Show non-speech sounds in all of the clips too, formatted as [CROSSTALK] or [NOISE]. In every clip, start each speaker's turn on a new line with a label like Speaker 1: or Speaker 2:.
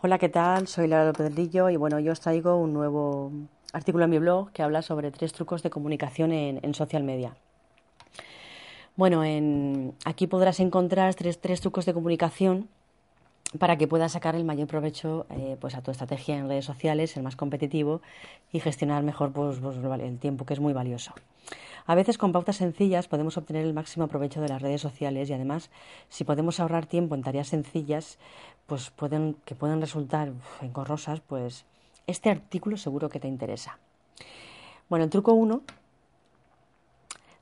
Speaker 1: Hola, ¿qué tal? Soy Lara López Lillo y bueno, yo os traigo un nuevo artículo en mi blog que habla sobre tres trucos de comunicación en, social media. Bueno, en, aquí podrás encontrar tres, tres trucos de comunicación para que puedas sacar el mayor provecho eh, pues a tu estrategia en redes sociales, el más competitivo y gestionar mejor pues, pues, el tiempo que es muy valioso. A veces con pautas sencillas podemos obtener el máximo provecho de las redes sociales y además si podemos ahorrar tiempo en tareas sencillas pues pueden, que pueden resultar engorrosas, pues este artículo seguro que te interesa. Bueno, el truco 1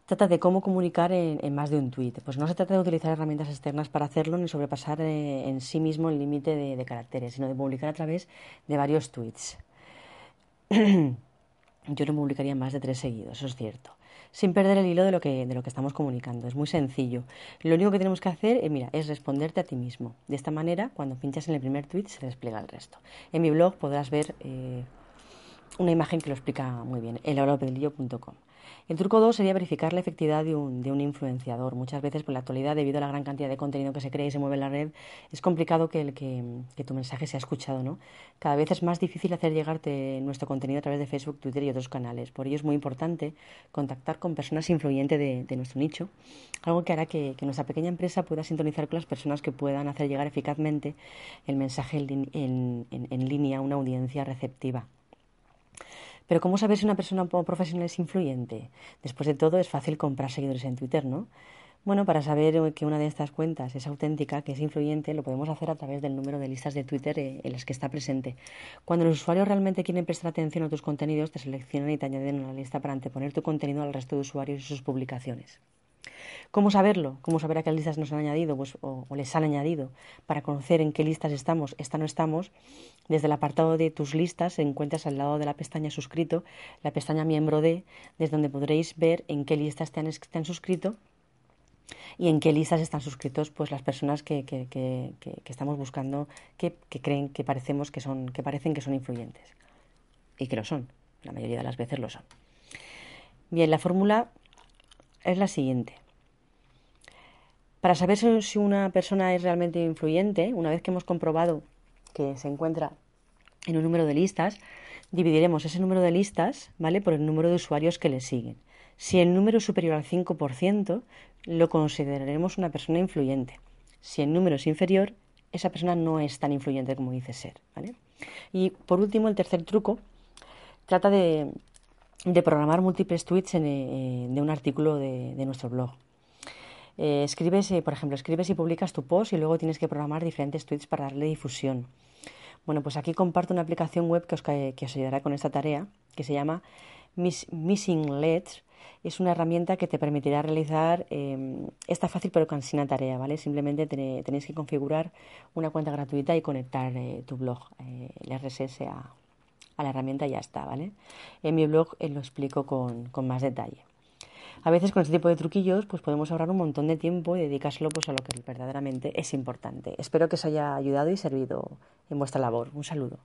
Speaker 1: trata de cómo comunicar en, más de un tweet. Pues no se trata de utilizar herramientas externas para hacerlo ni sobrepasar eh, en sí mismo el límite de, caracteres, sino de publicar a través de varios tweets. [CLEARS THROAT] Yo no publicaría más de tres seguidos, eso es cierto. Sin perder el hilo de lo, que, de lo que estamos comunicando. Es muy sencillo. Lo único que tenemos que hacer eh, mira, es responderte a ti mismo. De esta manera, cuando pinchas en el primer tweet, se despliega el resto. En mi blog podrás ver eh, una imagen que lo explica muy bien, elauropedillo.com. El truco 2 sería verificar la efectividad de un, de un, influenciador. Muchas veces, por la actualidad, debido a la gran cantidad de contenido que se crea y se mueve en la red, es complicado que, el, que, que tu mensaje sea escuchado. ¿no? Cada vez es más difícil hacer llegarte nuestro contenido a través de Facebook, Twitter y otros canales. Por ello es muy importante contactar con personas influyentes de, nuestro nicho, algo que hará que, que, nuestra pequeña empresa pueda sintonizar con las personas que puedan hacer llegar eficazmente el mensaje en, en, en, en línea a una audiencia receptiva. Pero ¿cómo saber si una persona profesional es influyente? Después de todo, es fácil comprar seguidores en Twitter, ¿no? Bueno, para saber que una de estas cuentas es auténtica, que es influyente, lo podemos hacer a través del número de listas de Twitter eh, en las que está presente. Cuando los usuarios realmente quieren prestar atención a tus contenidos, te seleccionan y te añaden una lista para anteponer tu contenido al resto de usuarios y sus publicaciones. ¿Cómo saberlo? ¿Cómo saber a qué listas nos han añadido pues, o, les han añadido? Para conocer en qué listas estamos, esta no estamos, desde el apartado de tus listas encuentras al lado de la pestaña suscrito la pestaña miembro de, desde donde podréis ver en qué listas te han, suscrito y en qué listas están suscritos pues las personas que, que estamos buscando que, creen que parecemos que son que parecen que son influyentes y que lo son la mayoría de las veces lo son bien la fórmula es la siguiente para saber si una persona es realmente influyente una vez que hemos comprobado que se encuentra en un número de listas dividiremos ese número de listas ¿vale? por el número de usuarios que le siguen si el número es superior al 5%, lo consideraremos una persona influyente. Si el número es inferior, esa persona no es tan influyente como dice ser. Y por último, el tercer truco trata de, programar múltiples tweets eh, de un artículo de nuestro blog. Eh, escribes, eh, por ejemplo, escribes y publicas tu post y luego tienes que programar diferentes tweets para darle difusión. Bueno, pues aquí comparto una aplicación web que os, que os ayudará con esta tarea, que se llama Miss, Missing Leads es una herramienta que te permitirá realizar eh, esta fácil pero cansina tarea, ¿vale? Simplemente te, tenéis que configurar una cuenta gratuita y conectar eh, tu blog, eh, el RSS a, la herramienta y ya está, ¿vale? En mi blog lo explico con, más detalle. A veces con este tipo de truquillos pues podemos ahorrar un montón de tiempo y dedicárselo pues, a lo que verdaderamente es importante. Espero que os haya ayudado y servido en vuestra labor. Un saludo.